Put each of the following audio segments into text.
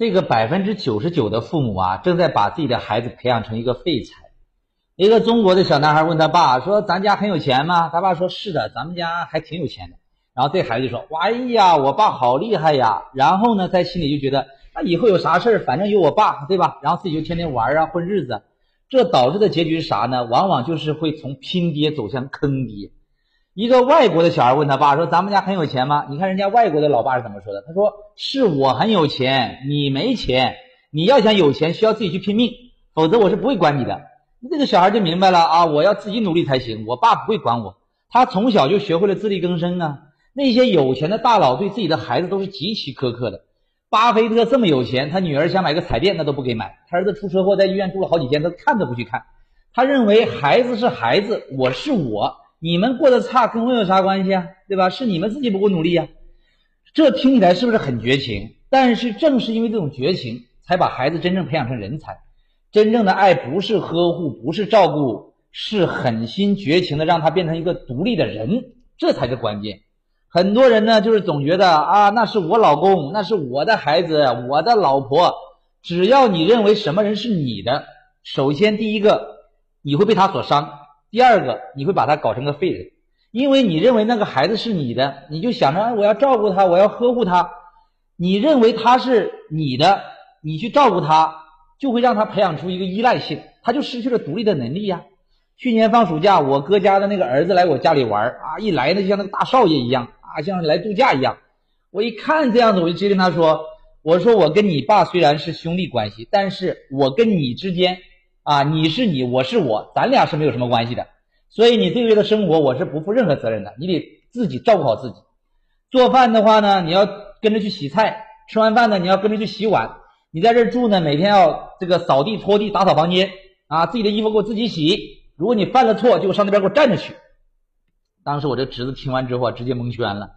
这个百分之九十九的父母啊，正在把自己的孩子培养成一个废材。一个中国的小男孩问他爸说：“咱家很有钱吗？”他爸说：“是的，咱们家还挺有钱的。”然后这孩子就说：“哇哎呀，我爸好厉害呀！”然后呢，在心里就觉得，那以后有啥事儿，反正有我爸，对吧？然后自己就天天玩啊，混日子。这导致的结局是啥呢？往往就是会从拼爹走向坑爹。一个外国的小孩问他爸说：“咱们家很有钱吗？”你看人家外国的老爸是怎么说的？他说：“是我很有钱，你没钱。你要想有钱，需要自己去拼命，否则我是不会管你的。”这个小孩就明白了啊，我要自己努力才行，我爸不会管我。他从小就学会了自力更生啊。那些有钱的大佬对自己的孩子都是极其苛刻的。巴菲特这么有钱，他女儿想买个彩电，那都不给买。他儿子出车祸在医院住了好几天，他看都不去看。他认为孩子是孩子，我是我。你们过得差跟我有啥关系啊？对吧？是你们自己不够努力呀。这听起来是不是很绝情？但是正是因为这种绝情，才把孩子真正培养成人才。真正的爱不是呵护，不是照顾，是狠心绝情的让他变成一个独立的人，这才是关键。很多人呢，就是总觉得啊，那是我老公，那是我的孩子，我的老婆。只要你认为什么人是你的，首先第一个，你会被他所伤。第二个，你会把他搞成个废人，因为你认为那个孩子是你的，你就想着，哎，我要照顾他，我要呵护他。你认为他是你的，你去照顾他，就会让他培养出一个依赖性，他就失去了独立的能力呀。去年放暑假，我哥家的那个儿子来我家里玩啊，一来呢就像那个大少爷一样啊，像来度假一样。我一看这样子，我就直接跟他说：“我说我跟你爸虽然是兄弟关系，但是我跟你之间。”啊，你是你，我是我，咱俩是没有什么关系的，所以你这个月的生活我是不负任何责任的，你得自己照顾好自己。做饭的话呢，你要跟着去洗菜；吃完饭呢，你要跟着去洗碗。你在这住呢，每天要这个扫地、拖地、打扫房间啊，自己的衣服给我自己洗。如果你犯了错，就上那边给我站着去。当时我这侄子听完之后直接蒙圈了，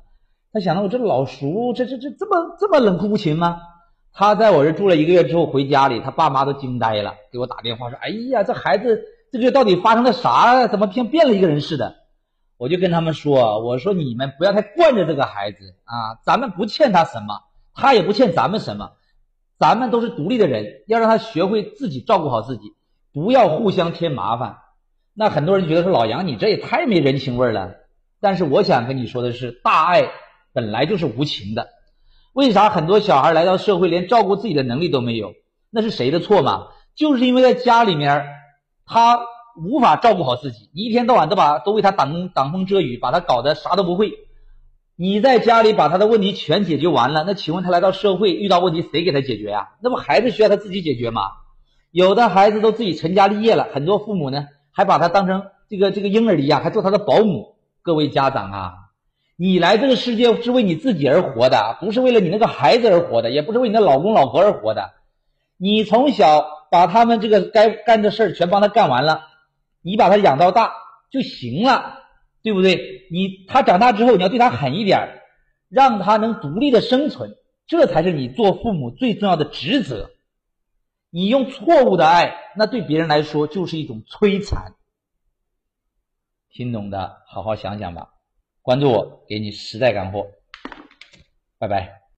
他想到我这老叔，这这这这么这么冷酷无情吗？他在我这住了一个月之后回家里，他爸妈都惊呆了，给我打电话说：“哎呀，这孩子这个月到底发生了啥？怎么像变了一个人似的？”我就跟他们说：“我说你们不要太惯着这个孩子啊，咱们不欠他什么，他也不欠咱们什么，咱们都是独立的人，要让他学会自己照顾好自己，不要互相添麻烦。”那很多人觉得说：“老杨，你这也太没人情味了。”但是我想跟你说的是，大爱本来就是无情的。为啥很多小孩来到社会连照顾自己的能力都没有？那是谁的错吗？就是因为在家里面，他无法照顾好自己，你一天到晚都把都为他挡挡风遮雨，把他搞得啥都不会。你在家里把他的问题全解决完了，那请问他来到社会遇到问题谁给他解决呀？那不还是需要他自己解决吗？有的孩子都自己成家立业了，很多父母呢还把他当成这个这个婴儿一样，还做他的保姆。各位家长啊！你来这个世界是为你自己而活的，不是为了你那个孩子而活的，也不是为你的老公老婆而活的。你从小把他们这个该干的事儿全帮他干完了，你把他养到大就行了，对不对？你他长大之后，你要对他狠一点，让他能独立的生存，这才是你做父母最重要的职责。你用错误的爱，那对别人来说就是一种摧残。听懂的，好好想想吧。关注我，给你实在干货，拜拜。